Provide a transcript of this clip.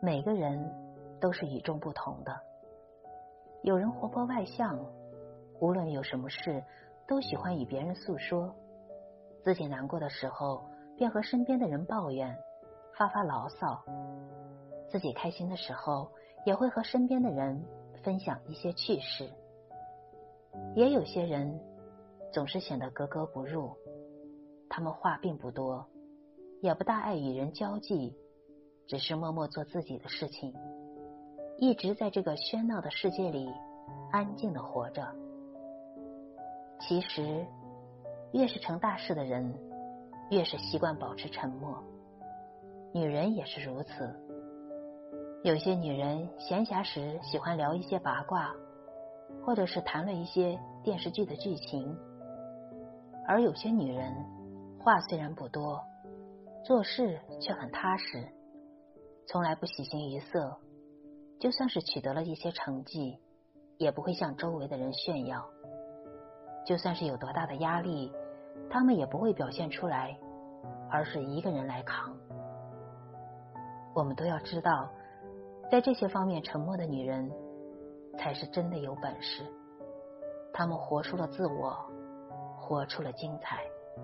每个人都是与众不同的。有人活泼外向，无论有什么事都喜欢与别人诉说，自己难过的时候便和身边的人抱怨，发发牢骚；自己开心的时候也会和身边的人分享一些趣事。也有些人总是显得格格不入，他们话并不多，也不大爱与人交际，只是默默做自己的事情，一直在这个喧闹的世界里安静的活着。其实，越是成大事的人，越是习惯保持沉默。女人也是如此，有些女人闲暇时喜欢聊一些八卦。或者是谈论一些电视剧的剧情，而有些女人话虽然不多，做事却很踏实，从来不喜形于色。就算是取得了一些成绩，也不会向周围的人炫耀。就算是有多大的压力，他们也不会表现出来，而是一个人来扛。我们都要知道，在这些方面沉默的女人。才是真的有本事，他们活出了自我，活出了精彩。